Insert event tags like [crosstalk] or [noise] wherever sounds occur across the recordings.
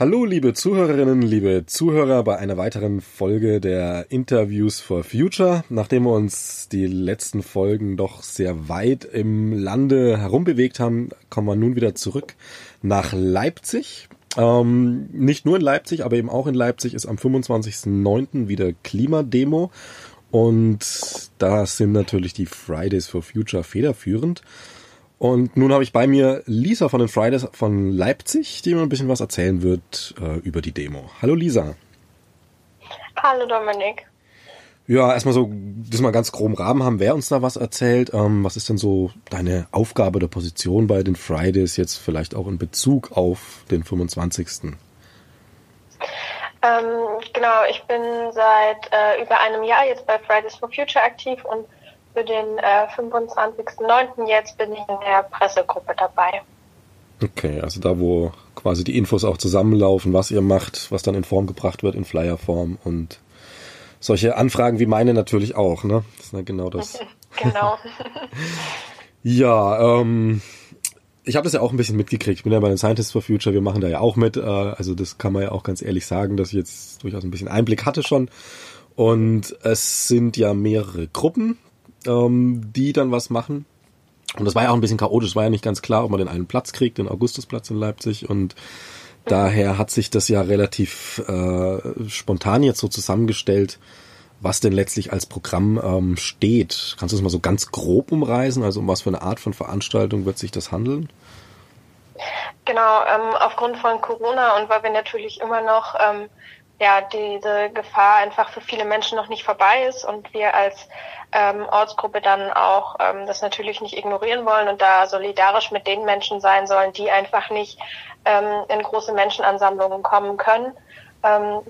Hallo, liebe Zuhörerinnen, liebe Zuhörer bei einer weiteren Folge der Interviews for Future. Nachdem wir uns die letzten Folgen doch sehr weit im Lande herumbewegt haben, kommen wir nun wieder zurück nach Leipzig. Ähm, nicht nur in Leipzig, aber eben auch in Leipzig ist am 25.09. wieder Klimademo. Und da sind natürlich die Fridays for Future federführend. Und nun habe ich bei mir Lisa von den Fridays von Leipzig, die mir ein bisschen was erzählen wird äh, über die Demo. Hallo Lisa. Hallo Dominik. Ja, erstmal so, das mal ganz groben Rahmen haben, wer uns da was erzählt. Ähm, was ist denn so deine Aufgabe oder Position bei den Fridays jetzt vielleicht auch in Bezug auf den 25. Ähm, genau, ich bin seit äh, über einem Jahr jetzt bei Fridays for Future aktiv und für den äh, 25.09. jetzt bin ich in der Pressegruppe dabei. Okay, also da, wo quasi die Infos auch zusammenlaufen, was ihr macht, was dann in Form gebracht wird, in Flyerform und solche Anfragen wie meine natürlich auch, ne? Das ist ja genau das. [laughs] genau. [laughs] ja, ähm, ich habe das ja auch ein bisschen mitgekriegt. Ich bin ja bei den Scientists for Future, wir machen da ja auch mit. Äh, also das kann man ja auch ganz ehrlich sagen, dass ich jetzt durchaus ein bisschen Einblick hatte schon. Und es sind ja mehrere Gruppen, ähm, die dann was machen. Und das war ja auch ein bisschen chaotisch, war ja nicht ganz klar, ob man den einen Platz kriegt, den Augustusplatz in Leipzig. Und daher hat sich das ja relativ äh, spontan jetzt so zusammengestellt, was denn letztlich als Programm ähm, steht. Kannst du das mal so ganz grob umreißen? Also um was für eine Art von Veranstaltung wird sich das handeln? Genau, ähm, aufgrund von Corona und weil wir natürlich immer noch ähm, ja diese Gefahr einfach für viele Menschen noch nicht vorbei ist und wir als ähm, Ortsgruppe dann auch ähm, das natürlich nicht ignorieren wollen und da solidarisch mit den Menschen sein sollen, die einfach nicht ähm, in große Menschenansammlungen kommen können. Ähm,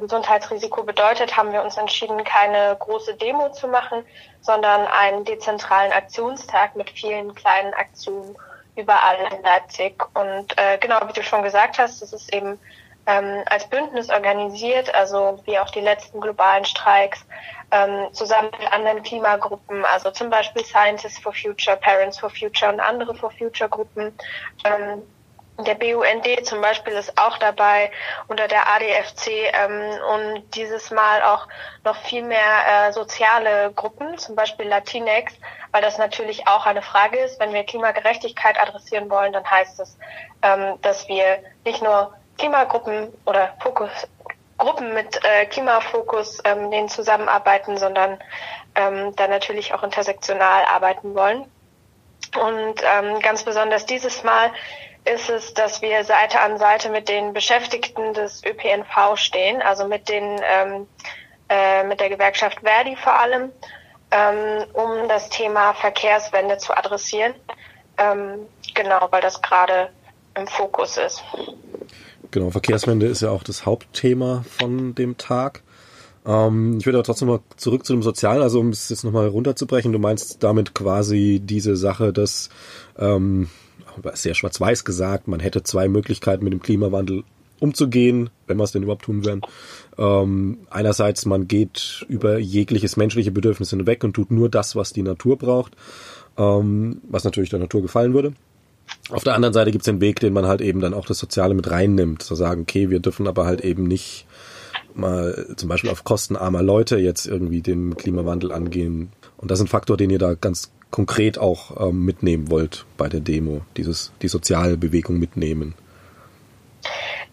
Gesundheitsrisiko bedeutet, haben wir uns entschieden, keine große Demo zu machen, sondern einen dezentralen Aktionstag mit vielen kleinen Aktionen überall in Leipzig. Und äh, genau, wie du schon gesagt hast, das ist eben ähm, als Bündnis organisiert, also wie auch die letzten globalen Streiks, ähm, zusammen mit anderen Klimagruppen, also zum Beispiel Scientists for Future, Parents for Future und andere for Future Gruppen. Ähm, der BUND zum Beispiel ist auch dabei unter der ADFC ähm, und dieses Mal auch noch viel mehr äh, soziale Gruppen, zum Beispiel Latinx, weil das natürlich auch eine Frage ist. Wenn wir Klimagerechtigkeit adressieren wollen, dann heißt es, ähm, dass wir nicht nur Klimagruppen oder Fokus, Gruppen mit äh, Klimafokus ähm, denen zusammenarbeiten, sondern ähm, dann natürlich auch intersektional arbeiten wollen. Und ähm, ganz besonders dieses Mal ist es, dass wir Seite an Seite mit den Beschäftigten des ÖPNV stehen, also mit den ähm, äh, mit der Gewerkschaft Verdi vor allem, ähm, um das Thema Verkehrswende zu adressieren. Ähm, genau, weil das gerade im Fokus ist. Genau, Verkehrswende ist ja auch das Hauptthema von dem Tag. Ähm, ich würde aber trotzdem mal zurück zu dem Sozialen, also um es jetzt nochmal runterzubrechen, du meinst damit quasi diese Sache, dass ähm, sehr schwarz-weiß gesagt, man hätte zwei Möglichkeiten mit dem Klimawandel umzugehen, wenn wir es denn überhaupt tun werden. Ähm, einerseits, man geht über jegliches menschliche Bedürfnis hinweg und tut nur das, was die Natur braucht, ähm, was natürlich der Natur gefallen würde. Auf der anderen Seite gibt es den Weg, den man halt eben dann auch das Soziale mit reinnimmt. Zu sagen, okay, wir dürfen aber halt eben nicht mal zum Beispiel auf Kosten armer Leute jetzt irgendwie den Klimawandel angehen. Und das ist ein Faktor, den ihr da ganz konkret auch ähm, mitnehmen wollt bei der Demo, dieses, die soziale Bewegung mitnehmen.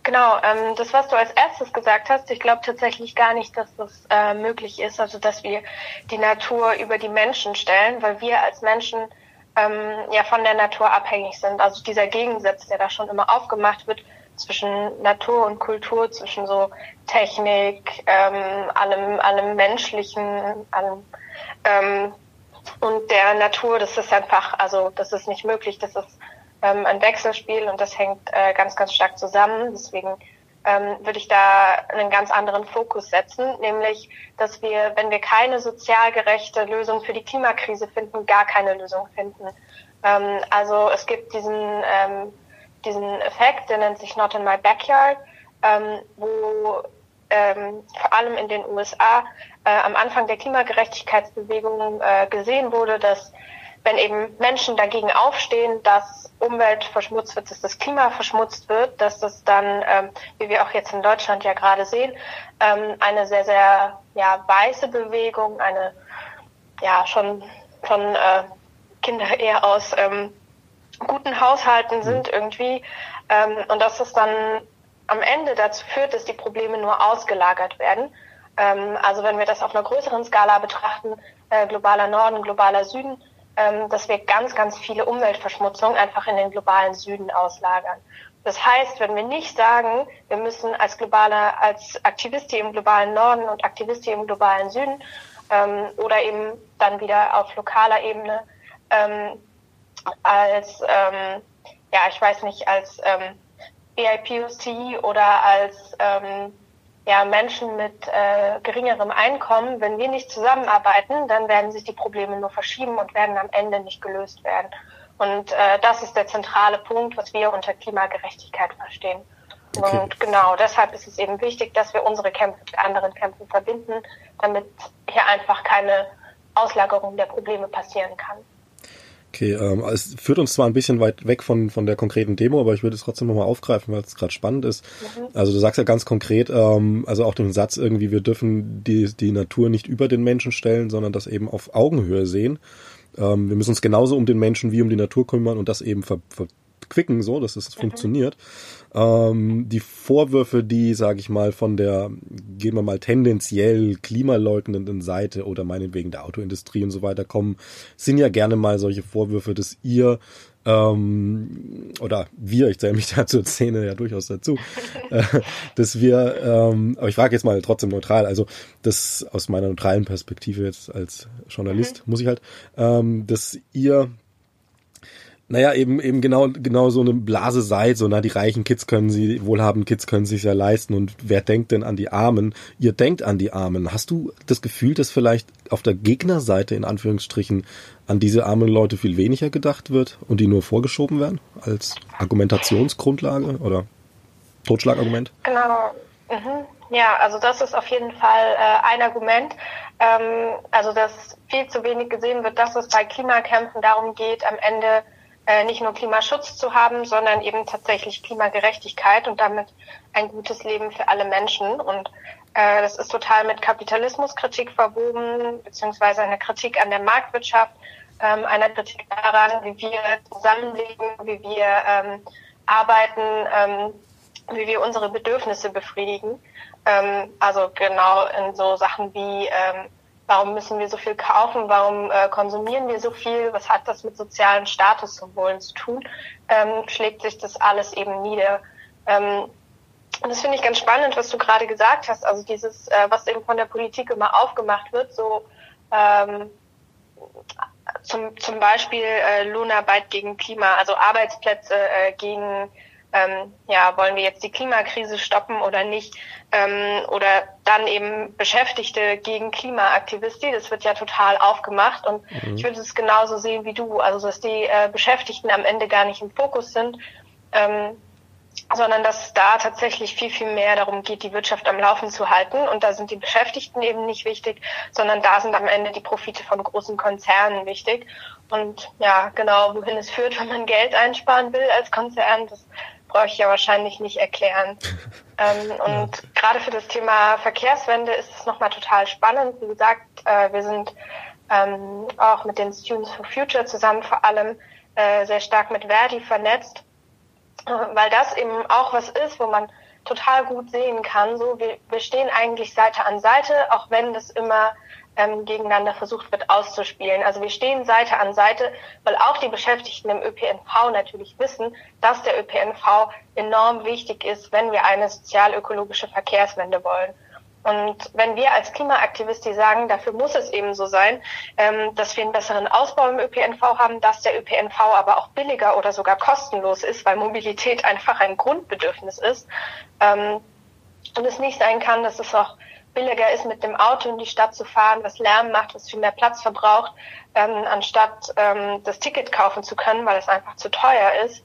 Genau, ähm, das, was du als erstes gesagt hast, ich glaube tatsächlich gar nicht, dass das äh, möglich ist, also dass wir die Natur über die Menschen stellen, weil wir als Menschen ähm, ja von der Natur abhängig sind. Also dieser Gegensatz, der da schon immer aufgemacht wird zwischen Natur und Kultur, zwischen so Technik, ähm, allem, allem Menschlichen, allem ähm, und der Natur, das ist einfach, also das ist nicht möglich, das ist ähm, ein Wechselspiel und das hängt äh, ganz, ganz stark zusammen. Deswegen ähm, würde ich da einen ganz anderen Fokus setzen, nämlich, dass wir, wenn wir keine sozial gerechte Lösung für die Klimakrise finden, gar keine Lösung finden. Ähm, also es gibt diesen, ähm, diesen Effekt, der nennt sich Not in My Backyard, ähm, wo ähm, vor allem in den USA äh, am Anfang der Klimagerechtigkeitsbewegung äh, gesehen wurde, dass wenn eben Menschen dagegen aufstehen, dass Umwelt verschmutzt wird, dass das Klima verschmutzt wird, dass das dann, ähm, wie wir auch jetzt in Deutschland ja gerade sehen, ähm, eine sehr, sehr ja, weiße Bewegung, eine ja schon von äh, Kinder eher aus ähm, guten Haushalten sind irgendwie ähm, und dass es dann am Ende dazu führt, dass die Probleme nur ausgelagert werden. Ähm, also wenn wir das auf einer größeren Skala betrachten, äh, globaler Norden, globaler Süden, dass wir ganz, ganz viele Umweltverschmutzungen einfach in den globalen Süden auslagern. Das heißt, wenn wir nicht sagen, wir müssen als globaler, als Aktivistin im globalen Norden und Aktivistin im globalen Süden ähm, oder eben dann wieder auf lokaler Ebene ähm, als, ähm, ja, ich weiß nicht, als ähm, BIPOC oder als ähm, ja, Menschen mit äh, geringerem Einkommen, wenn wir nicht zusammenarbeiten, dann werden sich die Probleme nur verschieben und werden am Ende nicht gelöst werden. Und äh, das ist der zentrale Punkt, was wir unter Klimagerechtigkeit verstehen. Okay. Und genau deshalb ist es eben wichtig, dass wir unsere Kämpfe mit anderen Kämpfen verbinden, damit hier einfach keine Auslagerung der Probleme passieren kann. Okay, ähm, es führt uns zwar ein bisschen weit weg von, von der konkreten Demo, aber ich würde es trotzdem nochmal aufgreifen, weil es gerade spannend ist. Mhm. Also du sagst ja ganz konkret, ähm, also auch den Satz irgendwie, wir dürfen die, die Natur nicht über den Menschen stellen, sondern das eben auf Augenhöhe sehen. Ähm, wir müssen uns genauso um den Menschen wie um die Natur kümmern und das eben ver, verquicken, so, dass es funktioniert. Ähm, die Vorwürfe, die, sage ich mal, von der, gehen wir mal tendenziell klimaleugnenden Seite oder meinetwegen der Autoindustrie und so weiter kommen, sind ja gerne mal solche Vorwürfe, dass ihr ähm, oder wir, ich zähle mich [laughs] da zur Szene ja durchaus dazu, [laughs] äh, dass wir, ähm, aber ich frage jetzt mal trotzdem neutral, also das aus meiner neutralen Perspektive jetzt als Journalist mhm. muss ich halt, ähm, dass ihr naja, eben, eben genau, genau so eine Blase seid, so, na, die reichen Kids können sie, wohlhabenden Kids können sich ja leisten und wer denkt denn an die Armen? Ihr denkt an die Armen. Hast du das Gefühl, dass vielleicht auf der Gegnerseite in Anführungsstrichen an diese armen Leute viel weniger gedacht wird und die nur vorgeschoben werden als Argumentationsgrundlage oder Totschlagargument? Genau. Mhm. Ja, also das ist auf jeden Fall äh, ein Argument. Ähm, also dass viel zu wenig gesehen wird, dass es bei Klimakämpfen darum geht, am Ende äh, nicht nur Klimaschutz zu haben, sondern eben tatsächlich Klimagerechtigkeit und damit ein gutes Leben für alle Menschen. Und äh, das ist total mit Kapitalismuskritik verwoben, beziehungsweise einer Kritik an der Marktwirtschaft, ähm, einer Kritik daran, wie wir zusammenleben, wie wir ähm, arbeiten, ähm, wie wir unsere Bedürfnisse befriedigen. Ähm, also genau in so Sachen wie ähm, Warum müssen wir so viel kaufen? Warum äh, konsumieren wir so viel? Was hat das mit sozialen Statussymbolen zu tun? Ähm, schlägt sich das alles eben nieder. Ähm, und das finde ich ganz spannend, was du gerade gesagt hast. Also dieses, äh, was eben von der Politik immer aufgemacht wird, so ähm, zum, zum Beispiel äh, Lohnarbeit gegen Klima, also Arbeitsplätze äh, gegen ähm, ja, wollen wir jetzt die Klimakrise stoppen oder nicht? Ähm, oder dann eben Beschäftigte gegen Klimaaktivisti, das wird ja total aufgemacht und mhm. ich würde es genauso sehen wie du, also dass die äh, Beschäftigten am Ende gar nicht im Fokus sind, ähm, sondern dass da tatsächlich viel, viel mehr darum geht, die Wirtschaft am Laufen zu halten. Und da sind die Beschäftigten eben nicht wichtig, sondern da sind am Ende die Profite von großen Konzernen wichtig. Und ja, genau, wohin es führt, [laughs] wenn man Geld einsparen will als Konzern, das brauche ich ja wahrscheinlich nicht erklären. [laughs] ähm, und ja. gerade für das Thema Verkehrswende ist es nochmal total spannend. Wie gesagt, äh, wir sind ähm, auch mit den Students for Future zusammen vor allem äh, sehr stark mit Verdi vernetzt, äh, weil das eben auch was ist, wo man total gut sehen kann. So, wir, wir stehen eigentlich Seite an Seite, auch wenn das immer ähm, gegeneinander versucht wird auszuspielen. Also wir stehen Seite an Seite, weil auch die Beschäftigten im ÖPNV natürlich wissen, dass der ÖPNV enorm wichtig ist, wenn wir eine sozial-ökologische Verkehrswende wollen. Und wenn wir als Klimaaktivisten sagen, dafür muss es eben so sein, ähm, dass wir einen besseren Ausbau im ÖPNV haben, dass der ÖPNV aber auch billiger oder sogar kostenlos ist, weil Mobilität einfach ein Grundbedürfnis ist, ähm, und es nicht sein kann, dass es auch billiger ist, mit dem Auto in die Stadt zu fahren, was Lärm macht, was viel mehr Platz verbraucht, ähm, anstatt ähm, das Ticket kaufen zu können, weil es einfach zu teuer ist.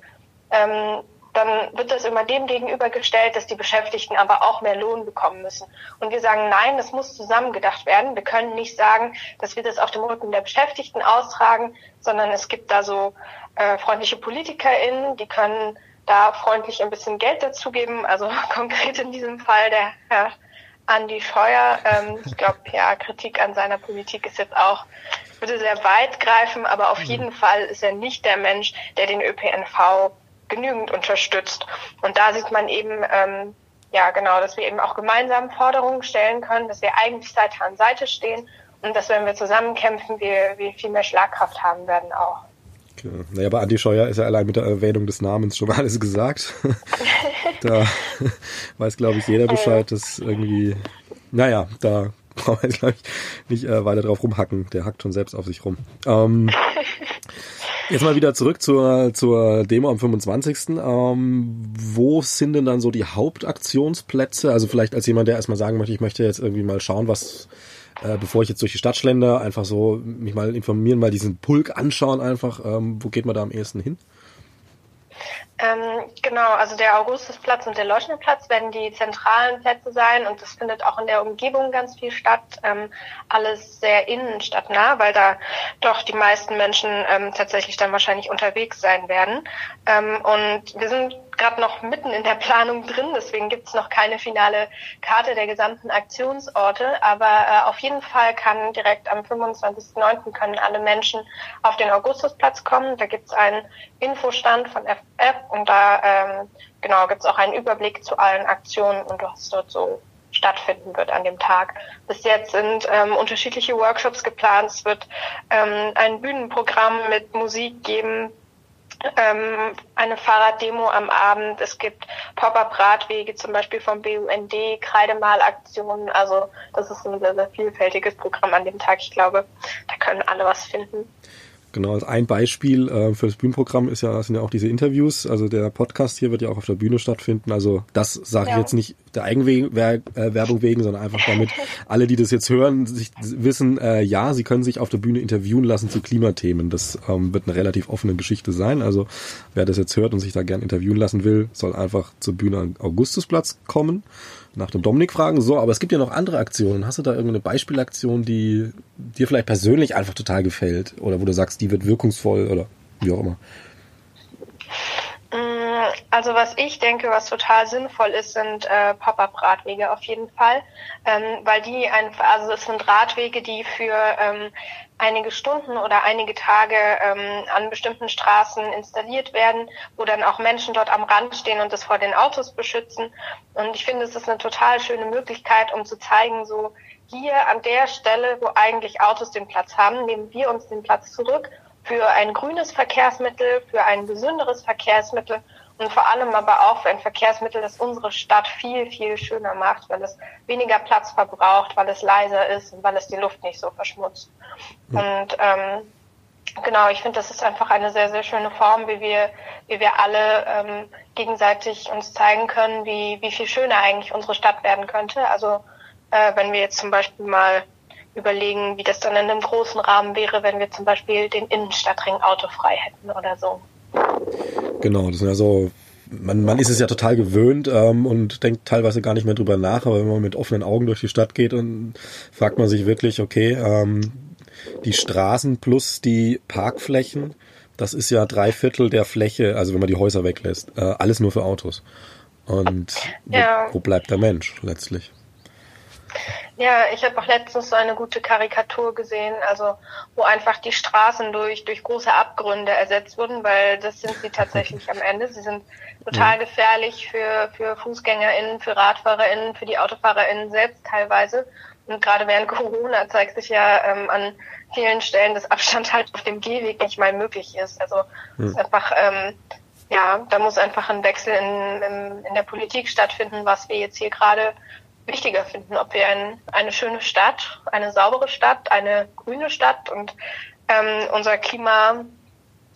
Ähm, dann wird das immer dem gegenübergestellt, dass die Beschäftigten aber auch mehr Lohn bekommen müssen. Und wir sagen, nein, das muss zusammengedacht werden. Wir können nicht sagen, dass wir das auf dem Rücken der Beschäftigten austragen, sondern es gibt da so äh, freundliche PolitikerInnen, die können da freundlich ein bisschen Geld dazugeben. Also [laughs] konkret in diesem Fall der Herr Andi Scheuer. Ähm, ich glaube, ja, Kritik an seiner Politik ist jetzt auch, würde sehr weit greifen, aber auf mhm. jeden Fall ist er nicht der Mensch, der den ÖPNV genügend unterstützt. Und da sieht man eben, ähm, ja genau, dass wir eben auch gemeinsam Forderungen stellen können, dass wir eigentlich Seite an Seite stehen und dass wenn wir zusammen kämpfen, wir, wir viel mehr Schlagkraft haben werden auch. Okay. Naja, bei Andi Scheuer ist ja allein mit der Erwähnung des Namens schon alles gesagt. [laughs] da weiß, glaube ich, jeder Bescheid, dass irgendwie, naja, da brauchen wir jetzt, glaube ich, nicht äh, weiter drauf rumhacken. Der hackt schon selbst auf sich rum. Ähm, [laughs] Jetzt mal wieder zurück zur, zur Demo am 25. Ähm, wo sind denn dann so die Hauptaktionsplätze? Also vielleicht als jemand, der erstmal sagen möchte, ich möchte jetzt irgendwie mal schauen, was, äh, bevor ich jetzt durch die Stadt schlender, einfach so mich mal informieren, mal diesen Pulk anschauen einfach. Ähm, wo geht man da am ehesten hin? Ähm, genau, also der Augustusplatz und der Leuchtenplatz werden die zentralen Plätze sein und das findet auch in der Umgebung ganz viel statt. Ähm, alles sehr innenstadtnah, weil da doch die meisten Menschen ähm, tatsächlich dann wahrscheinlich unterwegs sein werden. Ähm, und wir sind gerade noch mitten in der Planung drin, deswegen gibt es noch keine finale Karte der gesamten Aktionsorte. Aber äh, auf jeden Fall kann direkt am 25.09. können alle Menschen auf den Augustusplatz kommen. Da gibt es einen Infostand von FF und da ähm, genau gibt es auch einen Überblick zu allen Aktionen und was dort so stattfinden wird an dem Tag. Bis jetzt sind ähm, unterschiedliche Workshops geplant. Es wird ähm, ein Bühnenprogramm mit Musik geben, ähm, eine Fahrraddemo am Abend. Es gibt Pop-up-Radwege, zum Beispiel vom BUND, Kreidemalaktionen. Also das ist ein sehr, sehr vielfältiges Programm an dem Tag. Ich glaube, da können alle was finden. Genau, als ein Beispiel äh, für das Bühnenprogramm ist ja, sind ja auch diese Interviews. Also der Podcast hier wird ja auch auf der Bühne stattfinden. Also das sage ich jetzt nicht der Eigenwerbung äh, wegen, sondern einfach damit alle, die das jetzt hören, sich wissen, äh, ja, sie können sich auf der Bühne interviewen lassen zu Klimathemen. Das ähm, wird eine relativ offene Geschichte sein. Also wer das jetzt hört und sich da gern interviewen lassen will, soll einfach zur Bühne am Augustusplatz kommen nach dem Dominik fragen. So, aber es gibt ja noch andere Aktionen. Hast du da irgendeine Beispielaktion, die dir vielleicht persönlich einfach total gefällt? Oder wo du sagst, die wird wirkungsvoll oder wie auch immer? Also was ich denke, was total sinnvoll ist, sind äh, Pop-up-Radwege auf jeden Fall, ähm, weil die einfach, also es sind Radwege, die für ähm, einige Stunden oder einige Tage ähm, an bestimmten Straßen installiert werden, wo dann auch Menschen dort am Rand stehen und das vor den Autos beschützen. Und ich finde, es ist eine total schöne Möglichkeit, um zu zeigen, so hier an der Stelle, wo eigentlich Autos den Platz haben, nehmen wir uns den Platz zurück für ein grünes Verkehrsmittel, für ein gesünderes Verkehrsmittel und vor allem aber auch für ein Verkehrsmittel, das unsere Stadt viel, viel schöner macht, weil es weniger Platz verbraucht, weil es leiser ist und weil es die Luft nicht so verschmutzt. Mhm. Und ähm, genau, ich finde, das ist einfach eine sehr, sehr schöne Form, wie wir, wie wir alle ähm, gegenseitig uns zeigen können, wie, wie viel schöner eigentlich unsere Stadt werden könnte. Also äh, wenn wir jetzt zum Beispiel mal überlegen, wie das dann in einem großen Rahmen wäre, wenn wir zum Beispiel den Innenstadtring autofrei hätten oder so. Genau, das sind ja so man, man ist es ja total gewöhnt ähm, und denkt teilweise gar nicht mehr drüber nach, aber wenn man mit offenen Augen durch die Stadt geht und fragt man sich wirklich, okay, ähm, die Straßen plus die Parkflächen, das ist ja drei Viertel der Fläche, also wenn man die Häuser weglässt, äh, alles nur für Autos. Und ja. wo, wo bleibt der Mensch letztlich? Ja, ich habe auch letztens so eine gute Karikatur gesehen, also wo einfach die Straßen durch durch große Abgründe ersetzt wurden, weil das sind sie tatsächlich am Ende. Sie sind total gefährlich für für FußgängerInnen, für RadfahrerInnen, für die AutofahrerInnen selbst teilweise. Und gerade während [laughs] Corona zeigt sich ja ähm, an vielen Stellen, dass Abstand halt auf dem Gehweg nicht mal möglich ist. Also mhm. ist einfach ähm, ja, da muss einfach ein Wechsel in, in, in der Politik stattfinden, was wir jetzt hier gerade wichtiger finden, ob wir ein, eine schöne Stadt, eine saubere Stadt, eine grüne Stadt und ähm, unser Klima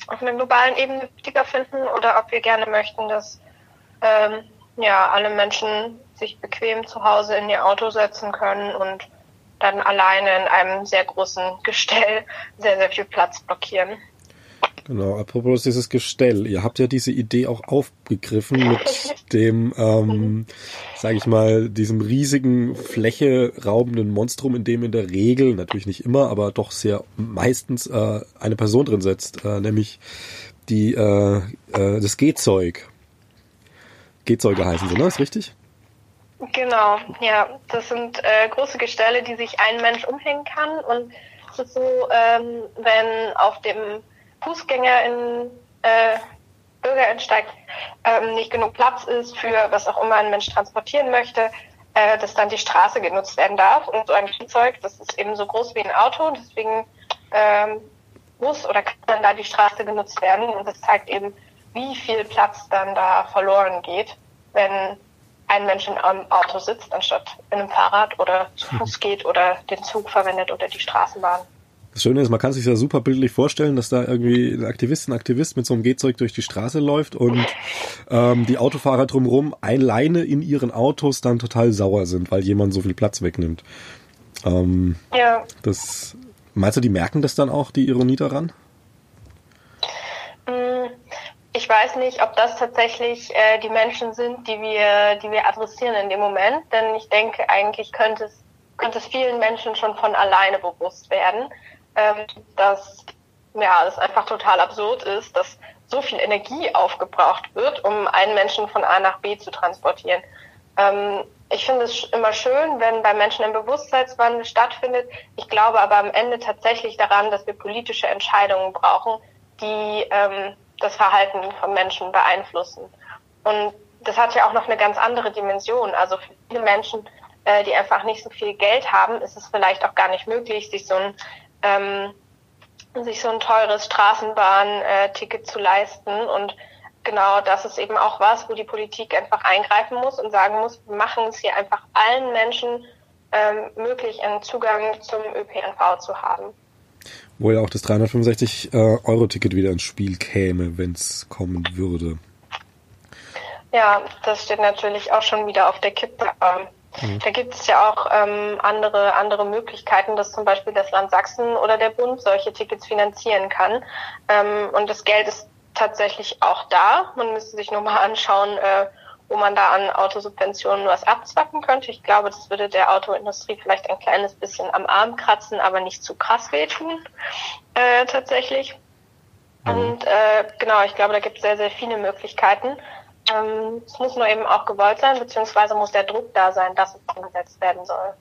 auf einer globalen Ebene wichtiger finden oder ob wir gerne möchten, dass ähm, ja alle Menschen sich bequem zu Hause in ihr Auto setzen können und dann alleine in einem sehr großen Gestell sehr, sehr viel Platz blockieren. Genau, apropos dieses Gestell, ihr habt ja diese Idee auch aufgegriffen mit [laughs] dem, ähm, sage ich mal, diesem riesigen Fläche raubenden Monstrum, in dem in der Regel, natürlich nicht immer, aber doch sehr meistens äh, eine Person drin sitzt, äh, nämlich die äh, äh, das Gehzeug. Gehzeuge heißen sie, ne? Ist richtig? Genau, ja. Das sind äh, große Gestelle, die sich ein Mensch umhängen kann und es ist so, ähm, wenn auf dem Fußgänger in äh, Bürgerentsteig ähm, nicht genug Platz ist für was auch immer ein Mensch transportieren möchte, äh, dass dann die Straße genutzt werden darf. Und so ein Flugzeug, das ist eben so groß wie ein Auto, deswegen ähm, muss oder kann dann da die Straße genutzt werden. Und das zeigt eben, wie viel Platz dann da verloren geht, wenn ein Mensch in einem Auto sitzt, anstatt in einem Fahrrad oder zu [laughs] Fuß geht oder den Zug verwendet oder die Straßenbahn. Das Schöne ist, man kann sich ja super bildlich vorstellen, dass da irgendwie ein Aktivist, ein Aktivist mit so einem Gehzeug durch die Straße läuft und ähm, die Autofahrer drumherum alleine in ihren Autos dann total sauer sind, weil jemand so viel Platz wegnimmt. Ähm, ja. Das meinst du, die merken das dann auch, die Ironie daran? Mm, ich weiß nicht, ob das tatsächlich äh, die Menschen sind, die wir, die wir adressieren in dem Moment, denn ich denke, eigentlich könnte es, könnte es vielen Menschen schon von alleine bewusst werden ähm, dass ja, es einfach total absurd ist, dass so viel Energie aufgebraucht wird, um einen Menschen von A nach B zu transportieren. Ähm, ich finde es immer schön, wenn bei Menschen ein Bewusstseinswandel stattfindet. Ich glaube aber am Ende tatsächlich daran, dass wir politische Entscheidungen brauchen, die ähm, das Verhalten von Menschen beeinflussen. Und das hat ja auch noch eine ganz andere Dimension. Also für viele Menschen, äh, die einfach nicht so viel Geld haben, ist es vielleicht auch gar nicht möglich, sich so ein ähm, sich so ein teures Straßenbahnticket zu leisten. Und genau das ist eben auch was, wo die Politik einfach eingreifen muss und sagen muss, wir machen es hier einfach allen Menschen ähm, möglich, einen Zugang zum ÖPNV zu haben. Wo ja auch das 365-Euro-Ticket äh, wieder ins Spiel käme, wenn es kommen würde. Ja, das steht natürlich auch schon wieder auf der Kippe. Ähm, Mhm. Da gibt es ja auch ähm, andere, andere Möglichkeiten, dass zum Beispiel das Land Sachsen oder der Bund solche Tickets finanzieren kann. Ähm, und das Geld ist tatsächlich auch da. Man müsste sich nur mal [laughs] anschauen, äh, wo man da an Autosubventionen was abzwacken könnte. Ich glaube, das würde der Autoindustrie vielleicht ein kleines bisschen am Arm kratzen, aber nicht zu krass wehtun, äh, tatsächlich. Mhm. Und äh, genau, ich glaube, da gibt es sehr, sehr viele Möglichkeiten. Ähm, es muss nur eben auch gewollt sein, beziehungsweise muss der Druck da sein, dass es umgesetzt werden soll.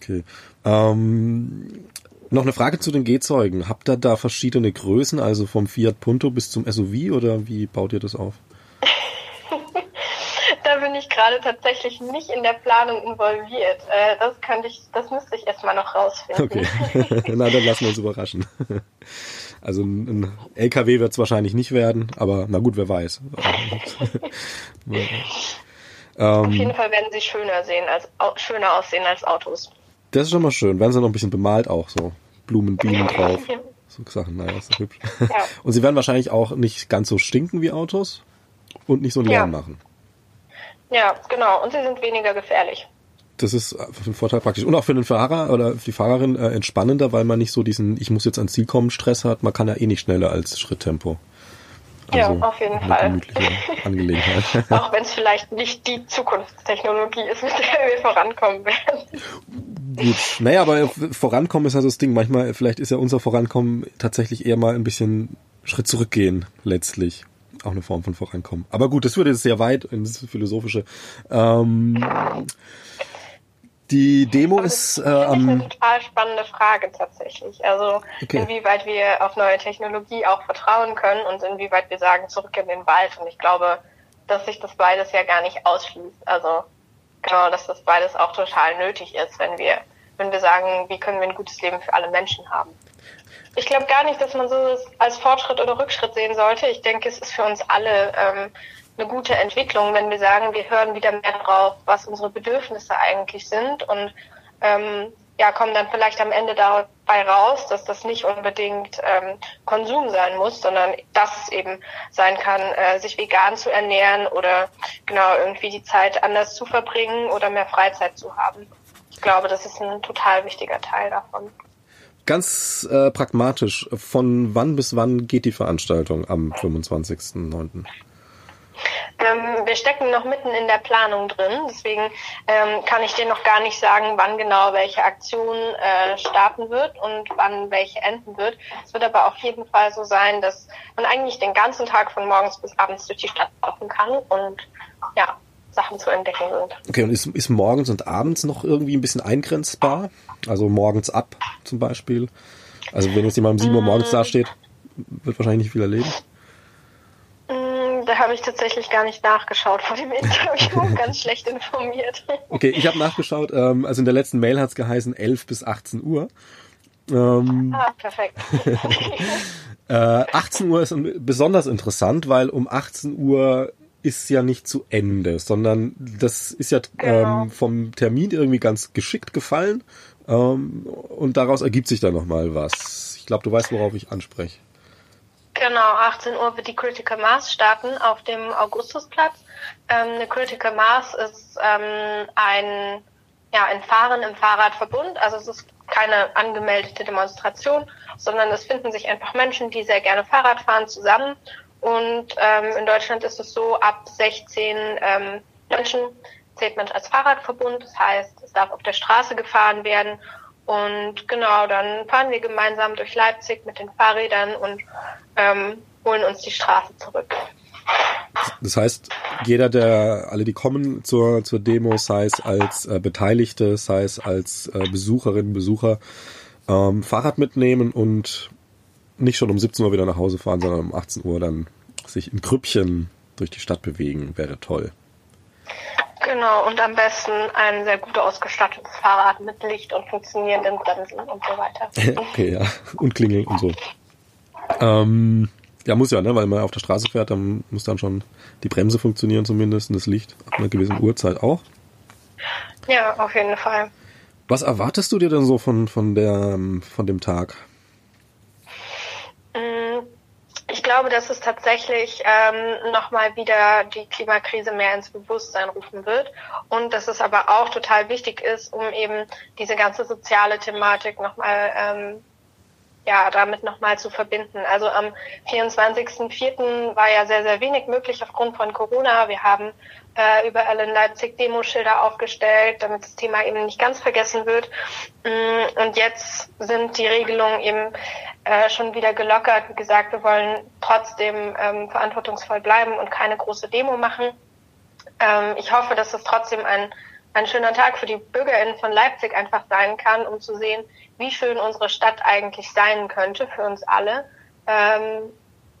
Okay. Ähm, noch eine Frage zu den Gehzeugen. Habt ihr da verschiedene Größen, also vom Fiat Punto bis zum SUV oder wie baut ihr das auf? [laughs] da bin ich gerade tatsächlich nicht in der Planung involviert. Äh, das könnte ich, das müsste ich erstmal noch rausfinden. Okay. [laughs] Na, dann lassen wir uns [laughs] überraschen. Also ein, ein LKW wird es wahrscheinlich nicht werden, aber na gut, wer weiß. [laughs] Auf jeden Fall werden sie schöner sehen als schöner aussehen als Autos. Das ist schon mal schön. Werden sie noch ein bisschen bemalt auch so. Blumen, Bienen drauf. [laughs] So Sachen, naja, ist doch hübsch. Ja. [laughs] Und sie werden wahrscheinlich auch nicht ganz so stinken wie Autos und nicht so einen Lärm ja. machen. Ja, genau. Und sie sind weniger gefährlich das ist ein Vorteil praktisch. Und auch für den Fahrer oder die Fahrerin äh, entspannender, weil man nicht so diesen, ich muss jetzt ans Ziel kommen, Stress hat. Man kann ja eh nicht schneller als Schritttempo. Also ja, auf jeden Fall. Angelegenheit. [laughs] [laughs] auch wenn es vielleicht nicht die Zukunftstechnologie ist, mit der wir vorankommen werden. Gut, naja, aber vorankommen ist ja das Ding. Manchmal, vielleicht ist ja unser Vorankommen tatsächlich eher mal ein bisschen Schritt zurückgehen, letztlich. Auch eine Form von Vorankommen. Aber gut, das würde jetzt sehr weit ins Philosophische. Ähm, die Demo ist äh, am. eine total spannende Frage tatsächlich. Also okay. inwieweit wir auf neue Technologie auch vertrauen können und inwieweit wir sagen, zurück in den Wald. Und ich glaube, dass sich das beides ja gar nicht ausschließt. Also genau, dass das beides auch total nötig ist, wenn wir, wenn wir sagen, wie können wir ein gutes Leben für alle Menschen haben. Ich glaube gar nicht, dass man so als Fortschritt oder Rückschritt sehen sollte. Ich denke, es ist für uns alle ähm, eine gute Entwicklung, wenn wir sagen, wir hören wieder mehr drauf, was unsere Bedürfnisse eigentlich sind und ähm, ja, kommen dann vielleicht am Ende dabei raus, dass das nicht unbedingt ähm, Konsum sein muss, sondern dass es eben sein kann, äh, sich vegan zu ernähren oder genau irgendwie die Zeit anders zu verbringen oder mehr Freizeit zu haben. Ich glaube, das ist ein total wichtiger Teil davon. Ganz äh, pragmatisch, von wann bis wann geht die Veranstaltung am 25.09.? Ähm, wir stecken noch mitten in der Planung drin, deswegen ähm, kann ich dir noch gar nicht sagen, wann genau welche Aktion äh, starten wird und wann welche enden wird. Es wird aber auf jeden Fall so sein, dass man eigentlich den ganzen Tag von morgens bis abends durch die Stadt laufen kann und ja, Sachen zu entdecken sind. Okay, und ist, ist morgens und abends noch irgendwie ein bisschen eingrenzbar? Also morgens ab zum Beispiel? Also wenn jetzt jemand um 7 Uhr morgens da steht, wird wahrscheinlich nicht viel erleben. Habe ich tatsächlich gar nicht nachgeschaut vor dem Interview. [laughs] Ganz schlecht informiert. Okay, ich habe nachgeschaut. Ähm, also in der letzten Mail hat es geheißen 11 bis 18 Uhr. Ähm, ah, perfekt. [laughs] äh, 18 Uhr ist besonders interessant, weil um 18 Uhr ist ja nicht zu Ende, sondern das ist ja genau. ähm, vom Termin irgendwie ganz geschickt gefallen ähm, und daraus ergibt sich dann nochmal was. Ich glaube, du weißt, worauf ich anspreche. Genau, 18 Uhr wird die Critical Mass starten auf dem Augustusplatz. Ähm, eine Critical Mass ist ähm, ein, ja, ein Fahren im Fahrradverbund. Also es ist keine angemeldete Demonstration, sondern es finden sich einfach Menschen, die sehr gerne Fahrrad fahren, zusammen und ähm, in Deutschland ist es so, ab 16 ähm, Menschen zählt man als Fahrradverbund. Das heißt, es darf auf der Straße gefahren werden. Und genau, dann fahren wir gemeinsam durch Leipzig mit den Fahrrädern und ähm, holen uns die Straße zurück. Das heißt, jeder der, alle die kommen zur, zur Demo, sei es als äh, Beteiligte, sei es als äh, Besucherinnen, Besucher, ähm, Fahrrad mitnehmen und nicht schon um 17 Uhr wieder nach Hause fahren, sondern um 18 Uhr dann sich in Grüppchen durch die Stadt bewegen, wäre toll. Genau, und am besten ein sehr gut ausgestattetes Fahrrad mit Licht und funktionierenden Bremsen und so weiter. [laughs] okay, ja. Und Klingeln und so. Ähm, ja, muss ja, ne? Weil man auf der Straße fährt, dann muss dann schon die Bremse funktionieren zumindest und das Licht ab einer gewissen Uhrzeit auch. Ja, auf jeden Fall. Was erwartest du dir denn so von, von, der, von dem Tag? Ich glaube, dass es tatsächlich ähm, nochmal wieder die Klimakrise mehr ins Bewusstsein rufen wird und dass es aber auch total wichtig ist, um eben diese ganze soziale Thematik nochmal ähm, ja, damit nochmal zu verbinden. Also am 24.04. war ja sehr, sehr wenig möglich aufgrund von Corona. Wir haben äh, überall in Leipzig Demoschilder aufgestellt, damit das Thema eben nicht ganz vergessen wird. Mm, und jetzt sind die Regelungen eben äh, schon wieder gelockert. Wie gesagt, wir wollen trotzdem ähm, verantwortungsvoll bleiben und keine große Demo machen. Ähm, ich hoffe, dass es trotzdem ein ein schöner Tag für die BürgerInnen von Leipzig einfach sein kann, um zu sehen, wie schön unsere Stadt eigentlich sein könnte für uns alle, ähm,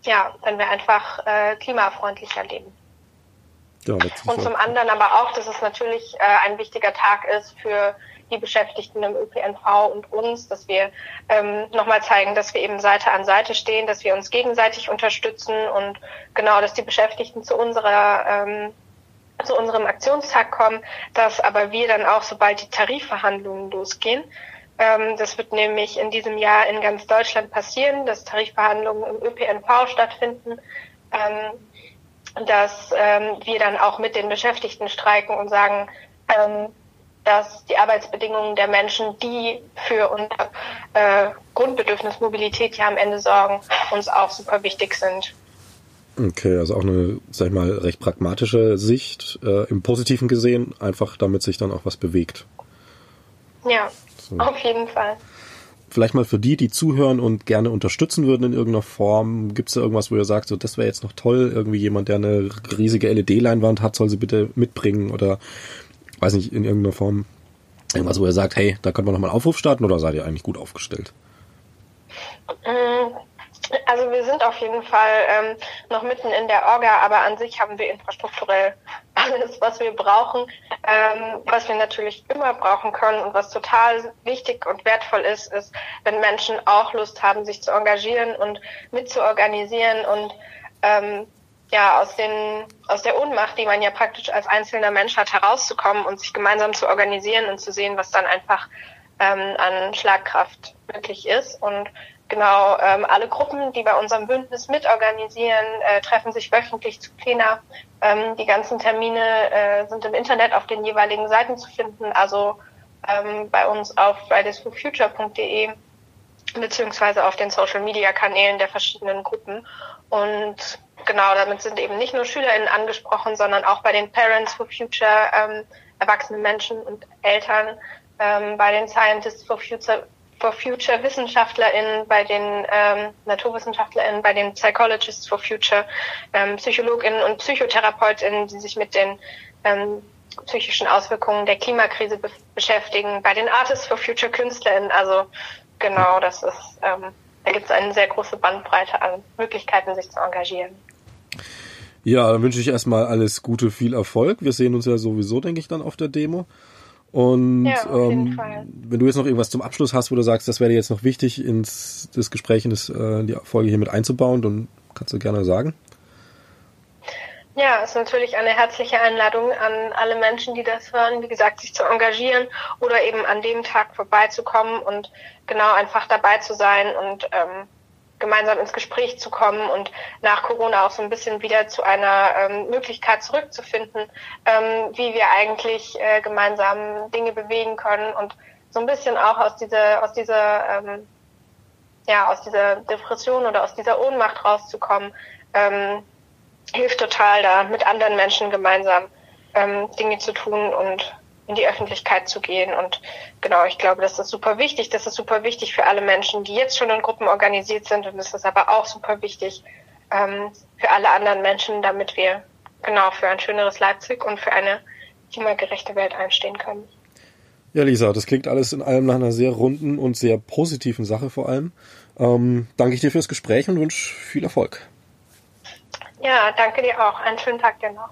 ja, wenn wir einfach äh, klimafreundlicher leben. Ja, und zum anderen aber auch, dass es natürlich äh, ein wichtiger Tag ist für die Beschäftigten im ÖPNV und uns, dass wir ähm, nochmal zeigen, dass wir eben Seite an Seite stehen, dass wir uns gegenseitig unterstützen und genau, dass die Beschäftigten zu unserer ähm, zu unserem Aktionstag kommen, dass aber wir dann auch, sobald die Tarifverhandlungen losgehen, ähm, das wird nämlich in diesem Jahr in ganz Deutschland passieren, dass Tarifverhandlungen im ÖPNV stattfinden, ähm, dass ähm, wir dann auch mit den Beschäftigten streiken und sagen, ähm, dass die Arbeitsbedingungen der Menschen, die für unser äh, Grundbedürfnis Mobilität ja am Ende sorgen, uns auch super wichtig sind. Okay, also auch eine, sag ich mal, recht pragmatische Sicht, äh, im Positiven gesehen, einfach damit sich dann auch was bewegt. Ja, so. auf jeden Fall. Vielleicht mal für die, die zuhören und gerne unterstützen würden in irgendeiner Form, gibt es da irgendwas, wo ihr sagt, so das wäre jetzt noch toll, irgendwie jemand, der eine riesige LED-Leinwand hat, soll sie bitte mitbringen oder weiß nicht, in irgendeiner Form irgendwas, wo ihr sagt, hey, da können wir nochmal einen Aufruf starten oder seid ihr eigentlich gut aufgestellt? Also wir sind auf jeden Fall ähm, noch mitten in der Orga, aber an sich haben wir infrastrukturell [laughs] alles, was wir brauchen, ähm, was wir natürlich immer brauchen können. Und was total wichtig und wertvoll ist, ist, wenn Menschen auch Lust haben, sich zu engagieren und mitzuorganisieren und ähm, ja aus den aus der Ohnmacht, die man ja praktisch als einzelner Mensch hat, herauszukommen und sich gemeinsam zu organisieren und zu sehen, was dann einfach ähm, an Schlagkraft möglich ist. Und Genau, ähm, alle Gruppen, die bei unserem Bündnis mitorganisieren, äh, treffen sich wöchentlich zu Plena. Ähm, die ganzen Termine äh, sind im Internet auf den jeweiligen Seiten zu finden, also ähm, bei uns auf fridaysforfuture.de beziehungsweise auf den Social-Media-Kanälen der verschiedenen Gruppen. Und genau, damit sind eben nicht nur SchülerInnen angesprochen, sondern auch bei den Parents for Future ähm, erwachsene Menschen und Eltern, ähm, bei den Scientists for Future, for Future WissenschaftlerInnen, bei den ähm, NaturwissenschaftlerInnen, bei den Psychologists for Future, ähm, PsychologInnen und PsychotherapeutInnen, die sich mit den ähm, psychischen Auswirkungen der Klimakrise be beschäftigen, bei den Artists for Future KünstlerInnen. Also genau, das ist, ähm, da gibt es eine sehr große Bandbreite an Möglichkeiten, sich zu engagieren. Ja, dann wünsche ich erstmal alles Gute, viel Erfolg. Wir sehen uns ja sowieso, denke ich, dann auf der Demo. Und ja, ähm, wenn du jetzt noch irgendwas zum Abschluss hast, wo du sagst, das wäre jetzt noch wichtig, ins das Gespräch, in das, äh, die Folge hier mit einzubauen, dann kannst du gerne sagen. Ja, ist natürlich eine herzliche Einladung an alle Menschen, die das hören, wie gesagt, sich zu engagieren oder eben an dem Tag vorbeizukommen und genau einfach dabei zu sein und ähm, gemeinsam ins Gespräch zu kommen und nach Corona auch so ein bisschen wieder zu einer ähm, Möglichkeit zurückzufinden, ähm, wie wir eigentlich äh, gemeinsam Dinge bewegen können und so ein bisschen auch aus dieser, aus dieser, ähm, ja, aus dieser Depression oder aus dieser Ohnmacht rauszukommen, ähm, hilft total da, mit anderen Menschen gemeinsam ähm, Dinge zu tun und in die Öffentlichkeit zu gehen. Und genau, ich glaube, das ist super wichtig. Das ist super wichtig für alle Menschen, die jetzt schon in Gruppen organisiert sind. Und das ist aber auch super wichtig ähm, für alle anderen Menschen, damit wir genau für ein schöneres Leipzig und für eine klimagerechte Welt einstehen können. Ja, Lisa, das klingt alles in allem nach einer sehr runden und sehr positiven Sache vor allem. Ähm, danke ich dir fürs Gespräch und wünsche viel Erfolg. Ja, danke dir auch. Einen schönen Tag dir noch.